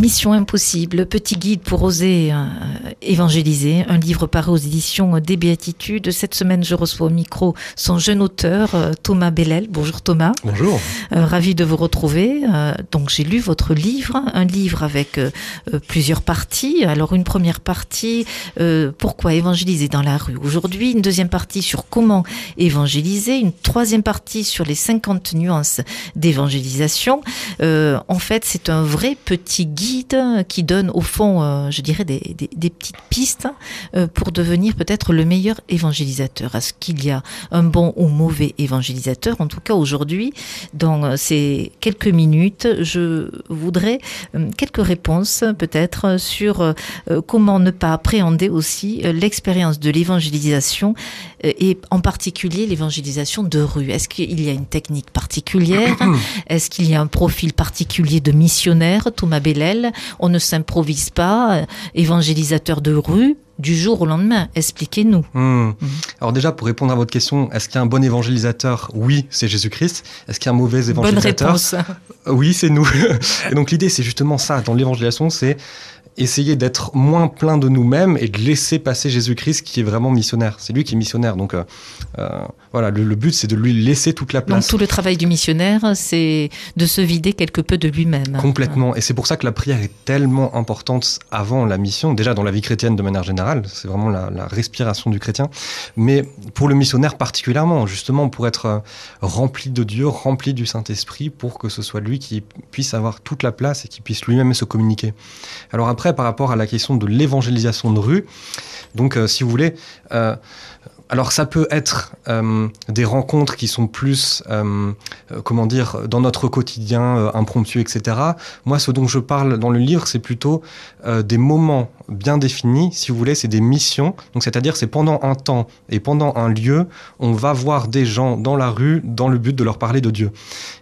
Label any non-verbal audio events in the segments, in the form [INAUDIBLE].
Mission impossible, petit guide pour oser euh, évangéliser, un livre paru aux éditions des Béatitudes. Cette semaine, je reçois au micro son jeune auteur, euh, Thomas Bellel. Bonjour Thomas. Bonjour. Euh, ravi de vous retrouver. Donc j'ai lu votre livre, un livre avec plusieurs parties. Alors une première partie, pourquoi évangéliser dans la rue aujourd'hui, une deuxième partie sur comment évangéliser, une troisième partie sur les 50 nuances d'évangélisation. En fait, c'est un vrai petit guide qui donne au fond, euh, je dirais, des, des- des petites pistes euh, pour devenir peut-être le meilleur évangélisateur. Est-ce qu'il y a un bon ou mauvais évangélisateur? En tout cas, aujourd'hui, dans euh, ces quelques minutes, je voudrais quelques réponses peut-être sur comment ne pas appréhender aussi l'expérience de l'évangélisation et en particulier l'évangélisation de rue. Est-ce qu'il y a une technique particulière? [CLEARS THROAT] Est-ce qu'il y a un profil particulier de missionnaire Thomas Bellel, on ne s'improvise pas euh, évangélisateur de rue du jour au lendemain. Expliquez-nous. Hmm. Alors déjà, pour répondre à votre question, est-ce qu'il y a un bon évangélisateur? Oui, c'est Jésus-Christ. Est-ce qu'il y a un mauvais Bonne évangélisateur? réponse. Oui, c'est nous. [LAUGHS] Et donc l'idée, c'est justement ça. Dans l'évangélisation, c'est essayer d'être moins plein de nous-mêmes et de laisser passer Jésus-Christ qui est vraiment missionnaire. C'est lui qui est missionnaire. Donc euh, euh, voilà, le, le but, c'est de lui laisser toute la Donc place. tout le travail du missionnaire, c'est de se vider quelque peu de lui-même. Complètement. Et c'est pour ça que la prière est tellement importante avant la mission, déjà dans la vie chrétienne de manière générale, c'est vraiment la, la respiration du chrétien, mais pour le missionnaire particulièrement, justement pour être euh, rempli de Dieu, rempli du Saint-Esprit, pour que ce soit lui qui puisse avoir toute la place et qui puisse lui-même se communiquer. Alors après, par rapport à la question de l'évangélisation de rue, donc euh, si vous voulez... alors ça peut être euh, des rencontres qui sont plus, euh, euh, comment dire, dans notre quotidien, euh, impromptu, etc. Moi, ce dont je parle dans le livre, c'est plutôt euh, des moments bien définis, si vous voulez, c'est des missions. Donc c'est-à-dire c'est pendant un temps et pendant un lieu, on va voir des gens dans la rue dans le but de leur parler de Dieu.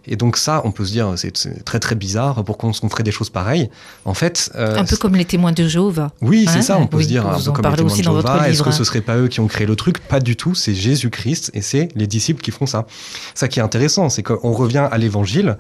Et donc ça, on peut se dire, c'est très très bizarre, pourquoi on ferait des choses pareilles En fait... euh, Un peu comme les témoins de Jéhovah. oui, Hein, c'est ça, on peut oui, se dire un peu comme les témoins aussi de dans votre Jéhovah, Est-ce que ce serait pas eux qui ont créé le truc? Pas du tout, c'est Jésus-Christ et c'est les disciples qui font ça. Ça qui est intéressant, c'est qu'on revient à l'évangile.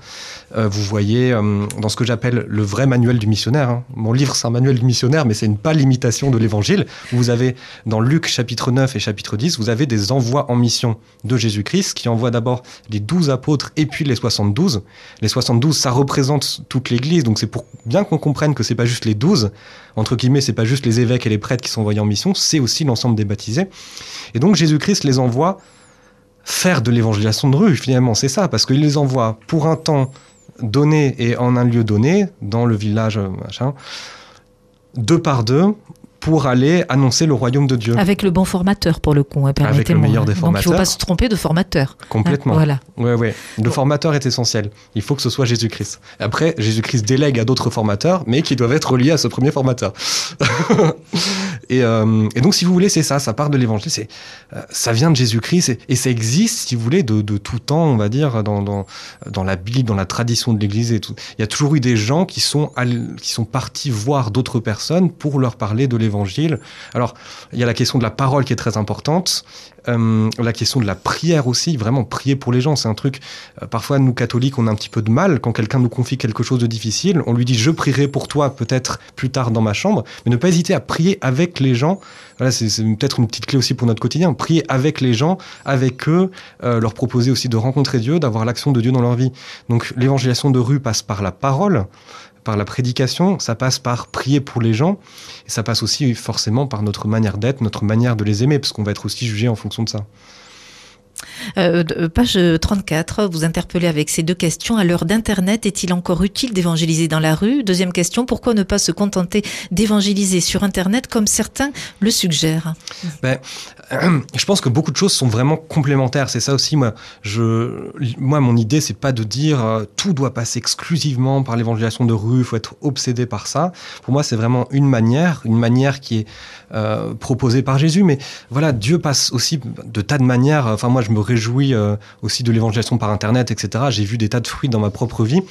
Euh, vous voyez euh, dans ce que j'appelle le vrai manuel du missionnaire. hein. Mon livre, c'est un manuel du missionnaire, mais c'est une pas l'imitation de l'évangile. Vous avez dans Luc chapitre 9 et chapitre 10, vous avez des envois en mission de Jésus-Christ qui envoie d'abord les 12 apôtres et puis les 72. Les 72, ça représente toute l'Église, donc c'est pour bien qu'on comprenne que c'est pas juste les 12, entre guillemets, c'est pas juste les évêques et les prêtres qui sont envoyés en mission, c'est aussi l'ensemble des baptisés. Et donc Jésus-Christ les envoie faire de l'évangélisation de rue, finalement, c'est ça, parce qu'il les envoie pour un temps donné et en un lieu donné, dans le village, machin, deux par deux, pour aller annoncer le royaume de Dieu. Avec le bon formateur pour le coup, hein, permettez-moi. meilleur des Donc il ne faut formateurs. pas se tromper de formateur. Complètement. Hein, Voilà. Ouais, ouais. Le formateur est essentiel. Il faut que ce soit Jésus-Christ. Après, Jésus-Christ délègue à d'autres formateurs, mais qui doivent être reliés à ce premier formateur. [LAUGHS] et, euh, et donc, si vous voulez, c'est ça. Ça part de l'évangile. C'est, euh, ça vient de Jésus-Christ et, ça existe, si vous voulez, de, de tout temps, on va dire, dans, dans, dans la Bible, dans la tradition de l'Église et tout. Il y a toujours eu des gens qui sont, qui sont partis voir d'autres personnes pour leur parler de l'évangile. Alors, il y a la question de la parole qui est très importante. Euh, la question de la prière aussi, vraiment prier pour les gens, c'est un truc. euh, parfois, nous catholiques, on a un petit peu de mal quand quelqu'un nous confie quelque chose de difficile. On lui dit je prierai pour toi peut-être plus tard dans ma chambre, mais ne pas hésiter à prier avec les gens. Voilà, c'est peut-être une petite clé aussi pour notre quotidien. Prier avec les gens, avec eux, euh, leur proposer aussi de rencontrer Dieu, d'avoir l'action de Dieu dans leur vie. Donc, l'évangélisation de rue passe par la parole, par la prédication, ça passe par prier pour les gens, et ça passe aussi forcément par notre manière d'être, notre manière de les aimer, parce qu'on va être aussi jugé en fonction de ça. Euh, de- page 34, vous interpellez avec ces deux questions. À l'heure d'Internet, est-il encore utile d'évangéliser dans la rue? Deuxième question, pourquoi ne pas se contenter d'évangéliser sur Internet comme certains le suggèrent? [CLEARS THROAT] Je pense que beaucoup de choses sont vraiment complémentaires. C'est ça aussi, moi, moi mon idée, c'est pas de dire euh, tout doit passer exclusivement par l'évangélisation de rue, il faut être obsédé par ça. Pour moi, c'est vraiment une manière, une manière qui est euh, proposée par Jésus. Mais voilà, Dieu passe aussi de tas de manières. Enfin, moi, je me réjouis euh, aussi de l'évangélisation par Internet, etc. J'ai vu des tas de fruits dans ma propre vie.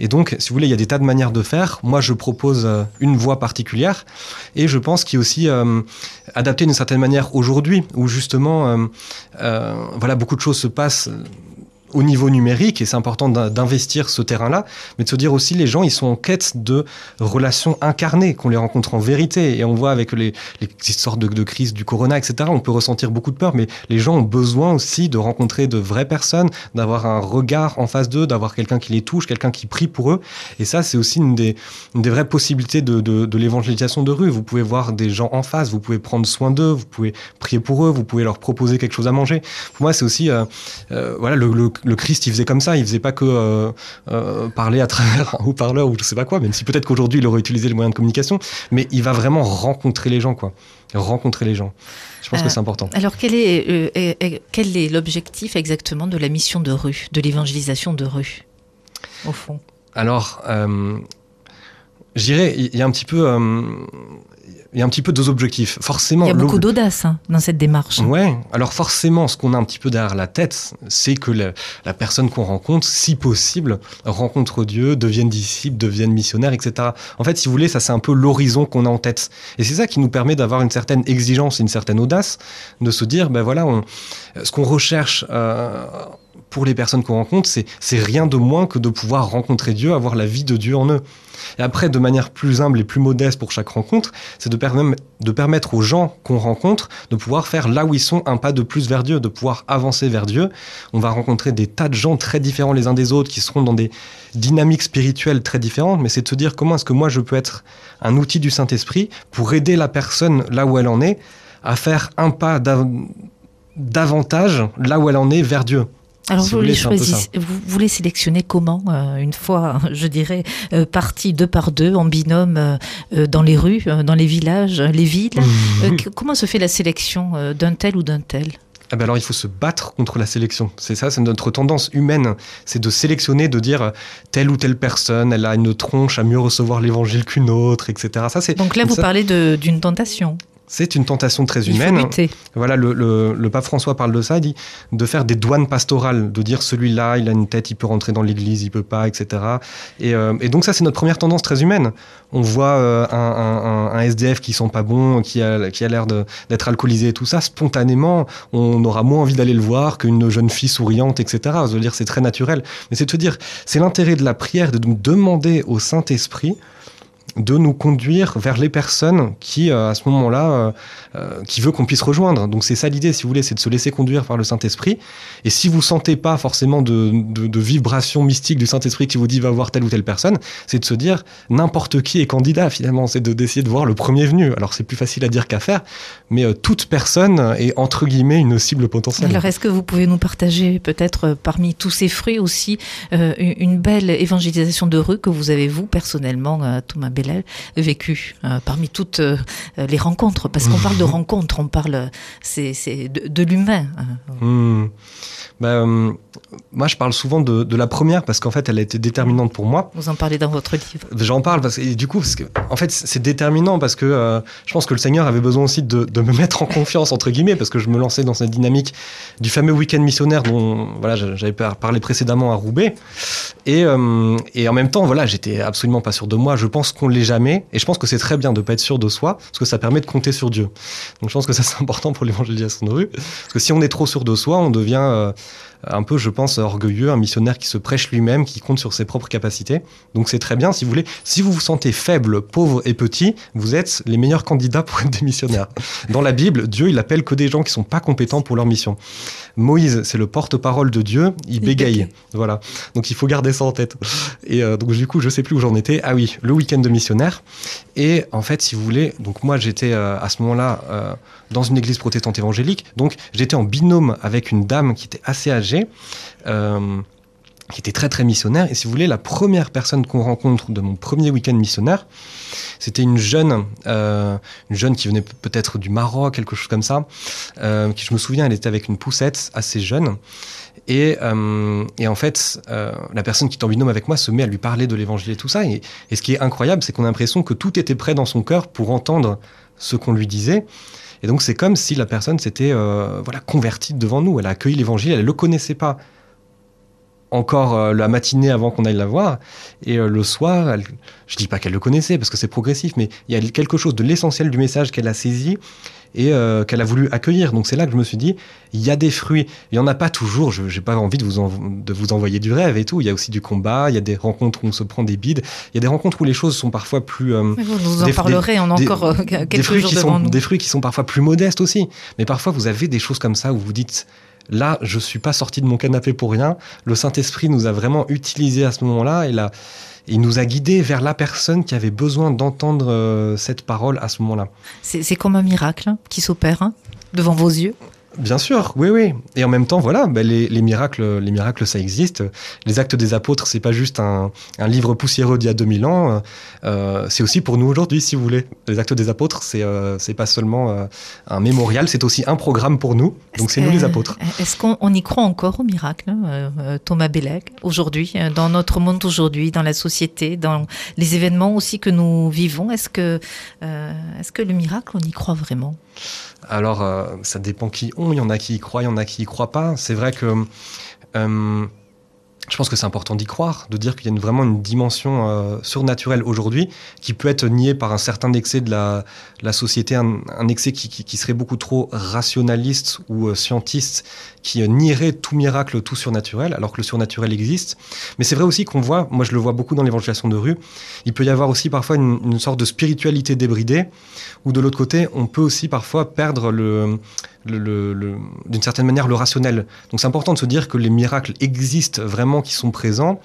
Et donc, si vous voulez, il y a des tas de manières de faire. Moi, je propose euh, une voie particulière. Et je pense qu'il est aussi euh, adapté d'une certaine manière aujourd'hui, où justement, voilà, beaucoup de choses se passent au niveau numérique et c'est important d'in- d'investir ce terrain-là, mais de se dire aussi les gens ils sont en quête de relations incarnées, qu'on les rencontre en vérité et on voit avec les, les histoires de, de crise du corona, etc. On peut ressentir beaucoup de peur, mais les gens ont besoin aussi de rencontrer de vraies personnes, d'avoir un regard en face d'eux, d'avoir quelqu'un qui les touche, quelqu'un qui prie pour eux. Et ça c'est aussi une des, vraies possibilités de, l'évangélisation de rue. Vous pouvez voir des gens en face, vous pouvez prendre soin d'eux, vous pouvez prier pour eux, vous pouvez leur proposer quelque chose à manger. Pour moi c'est aussi euh, euh, voilà le, le Christ il faisait comme ça, il faisait pas que euh, euh, parler à travers un haut-parleur ou je sais pas quoi, même si peut-être qu'aujourd'hui il aurait utilisé les moyens de communication, mais il va vraiment rencontrer les gens quoi, rencontrer les gens. Je pense Euh, que c'est important. Alors, quel est, euh, euh, euh, quel est l'objectif exactement de la mission de rue, de l'évangélisation de rue, au fond? Alors, euh, je dirais, il y a un petit peu, euh, il y a un petit peu deux objectifs. Forcément, Il y a beaucoup d'audace hein, dans cette démarche. Ouais, alors forcément, ce qu'on a un petit peu derrière la tête, c'est que la, la personne qu'on rencontre, si possible, rencontre Dieu, devienne disciple, devienne missionnaire, etc. En fait, si vous voulez, ça c'est un peu l'horizon qu'on a en tête. Et c'est ça qui nous permet d'avoir une certaine exigence, une certaine audace, de se dire, ben voilà, on, ce qu'on recherche euh, pour les personnes qu'on rencontre, c'est rien de moins que de pouvoir rencontrer Dieu, avoir la vie de Dieu en eux. Et après, de manière plus humble et plus modeste pour chaque rencontre, c'est de, perm- de permettre aux gens qu'on rencontre de pouvoir faire là où ils sont un pas de plus vers Dieu, de pouvoir avancer vers Dieu. On va rencontrer des tas de gens très différents les uns des autres qui seront dans des dynamiques spirituelles très différentes, mais c'est de se dire comment est-ce que moi je peux être un outil du Saint-Esprit pour aider la personne là où elle en est à faire un pas d'av- davantage là où elle en est vers Dieu. Alors, Si vous, vous les voulez, c'est un peu choisissez- vous, vous les sélectionnez comment euh, Une fois, je dirais, euh, partis deux par deux, en binôme, euh, euh, dans les rues, dans les villages, les villes que- Comment se fait la sélection d'un tel ou d'un tel? Ah ben alors il faut se battre contre la sélection. C'est ça, c'est notre tendance humaine. C'est de sélectionner, de dire telle ou telle personne, elle a une tronche à mieux recevoir l'évangile qu'une autre, etc. Ça, c'est, Donc là, vous ça, parlez d'une tentation. C'est une tentation très humaine. Voilà, le, le- le pape François parle de ça, il dit de faire des douanes pastorales, de dire celui-là, il a une tête, il peut rentrer dans l'église, il peut pas, etc. Et, euh, et donc ça, c'est notre première tendance très humaine. On voit euh, un, un- un- un SDF qui sent pas bon, qui a, qui a l'air d'être alcoolisé et tout ça, spontanément, on aura moins envie d'aller le voir qu'une jeune fille souriante, etc. Je veux dire, c'est très naturel. Mais c'est de se dire, c'est l'intérêt de la prière de nous demander au Saint-Esprit de nous conduire vers les personnes qui, euh, à ce moment-là, euh, euh, qui veut qu'on puisse rejoindre. Donc c'est ça l'idée, si vous voulez, c'est de se laisser conduire par le Saint-Esprit. Et si vous sentez pas forcément de, de, de vibration mystique du Saint-Esprit qui vous dit va voir telle ou telle personne, c'est de se dire n'importe qui est candidat finalement. C'est de d'essayer de voir le premier venu. Alors c'est plus facile à dire qu'à faire, mais toute personne est entre guillemets une cible potentielle. Alors, est-ce que vous pouvez nous partager peut-être parmi tous ces fruits aussi une belle évangélisation de rue que vous avez vous personnellement, Thomas Vécu euh, parmi toutes euh, les rencontres Parce qu'on parle de [LAUGHS] rencontres, on parle c'est c'est de, de l'humain. euh, moi, je parle souvent de, de la première parce qu'en fait, elle a été déterminante pour moi. Vous en parlez dans votre livre. J'en parle parce que et du coup, parce que, en fait, c'est déterminant parce que je pense que le Seigneur avait besoin aussi de, de me [LAUGHS] mettre en confiance entre guillemets parce que je me lançais dans cette dynamique du fameux week-end missionnaire dont voilà j'avais par- parlé précédemment à Roubaix et, et en même temps voilà j'étais absolument pas sûr de moi. Je pense qu'on l'est jamais et je pense que c'est très bien de pas être sûr de soi parce que ça permet de compter sur Dieu. Donc je pense que ça c'est important pour l'évangélisation de rue parce que si on est trop sûr de soi, on devient euh, un peu, je pense, orgueilleux, un missionnaire qui se prêche lui-même, qui compte sur ses propres capacités. Donc c'est très bien, si vous voulez. Si vous vous sentez faible, pauvre et petit, vous êtes les meilleurs candidats pour être des missionnaires. Dans la Bible, Dieu, il appelle que des gens qui sont pas compétents pour leur mission. Moïse, c'est le porte-parole de Dieu, il Il bégaye. bégaye. Voilà. Donc il faut garder ça en tête. Et euh, donc du coup, je sais plus où j'en étais. Ah oui, le week-end de missionnaire. Et en fait, si vous voulez, donc moi j'étais euh, à ce moment-là euh, dans une église protestante évangélique. Donc j'étais en binôme avec une dame qui était assez âgée. Euh, qui était très très missionnaire. Et si vous voulez, la première personne qu'on rencontre de mon premier week-end missionnaire, c'était une jeune, euh, une jeune qui venait pe- peut-être du Maroc, quelque chose comme ça, euh, qui je me souviens, elle était avec une poussette assez jeune. Et, et en fait, la personne qui est en binôme avec moi se met à lui parler de l'évangile et tout ça. Et, et ce qui est incroyable, c'est qu'on a l'impression que tout était prêt dans son cœur pour entendre ce qu'on lui disait. Et donc c'est comme si la personne s'était euh, voilà convertie devant nous. Elle a accueilli l'évangile, elle ne le connaissait pas encore euh, la matinée avant qu'on aille la voir. Et euh, le soir, elle, je dis pas qu'elle le connaissait parce que c'est progressif, mais il y a quelque chose de l'essentiel du message qu'elle a saisi et euh, qu'elle a voulu accueillir. Donc c'est là que je me suis dit, il y a des fruits. Il n'y en a pas toujours. Je n'ai pas envie de vous, en- de vous envoyer du rêve et tout. Il y a aussi du combat. Il y a des rencontres où on se prend des bides. Il y a des rencontres où les choses sont parfois plus. euh, Mais Vous nous en Des- parlerez, on a des- encore euh, des quelques fruits jours qui devant sont nous. des fruits qui sont parfois plus modestes aussi. Mais parfois vous avez des choses comme ça où vous dites là je suis pas sorti de mon canapé pour rien. Le Saint Esprit nous a vraiment utilisé à ce moment-là et là il nous a guidés vers la personne qui avait besoin d'entendre euh, cette parole à ce moment-là. C'est comme un miracle hein, qui s'opère hein, devant vos yeux. Bien sûr, oui, oui. Et en même temps, voilà, ben, les, les miracles, les miracles, ça existe. Les Actes des Apôtres, c'est pas juste un, un livre poussiéreux d'il y a 2000 ans. euh, c'est aussi pour nous aujourd'hui, si vous voulez. Les Actes des Apôtres, c'est euh, pas seulement euh, un mémorial, c'est aussi un programme pour nous. Donc c'est nous les apôtres. Euh, Est-ce qu'on on y croit encore au miracle, euh, euh, Thomas Bellec, aujourd'hui, euh, dans notre monde aujourd'hui, dans la société, dans les événements aussi que nous vivons? Est-ce que, euh, est-ce que le miracle, on y croit vraiment? Alors, euh, ça dépend qui ont. Il y en a qui y croient, il y en a qui y croient pas. C'est vrai que euh, je pense que c'est important d'y croire, de dire qu'il y a une- vraiment une dimension euh, surnaturelle aujourd'hui qui peut être niée par un certain excès de la, société, un, excès qui, serait beaucoup trop rationaliste ou euh, scientiste, qui euh, nierait tout miracle, tout surnaturel, alors que le surnaturel existe. Mais c'est vrai aussi qu'on voit, moi je le vois beaucoup dans l'évangélisation de rue, il peut y avoir aussi parfois une, sorte de spiritualité débridée, ou de l'autre côté, on peut aussi parfois perdre le- d'une certaine manière le rationnel. Donc c'est important de se dire que les miracles existent vraiment, qui sont présents,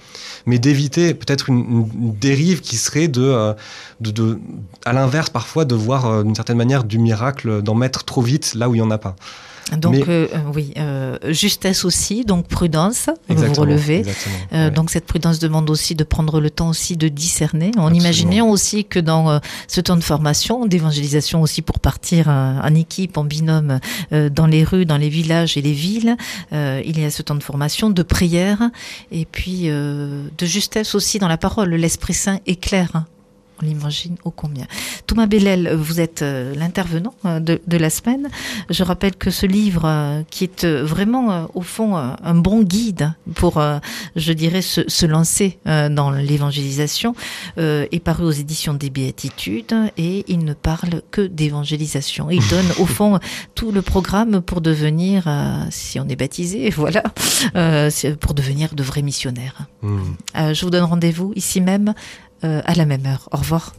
mais d'éviter peut-être une, dérive qui serait de, euh, de, à l'inverse parfois de voir euh, d'une certaine manière du miracle, d'en mettre trop vite là où il n'y en a pas. Donc, Mais- euh, euh, oui, euh, justesse aussi, donc prudence, vous relevez. Euh. Donc cette prudence demande aussi de prendre le temps aussi de discerner. En Absolument. imaginant aussi que dans ce temps de formation, d'évangélisation aussi pour partir en équipe, en binôme, euh, dans les rues, dans les villages et les villes, euh, il y a ce temps de formation, de prière et puis euh, de justesse aussi dans la parole. L'Esprit Saint éclaire. On l'imagine ô combien. Thomas Bellel, vous êtes euh, l'intervenant euh, de, de la semaine. Je rappelle que ce livre, euh, qui est vraiment, au fond, un bon guide pour, je dirais, se, se lancer dans l'évangélisation, est paru aux éditions des Béatitudes et il ne parle que d'évangélisation. Il donne, au [LAUGHS] fond, tout le programme pour devenir, si on est baptisé, [LAUGHS] voilà, pour devenir de vrais missionnaires. Hmm. Je vous donne rendez-vous ici même, euh, à la même heure. Au revoir.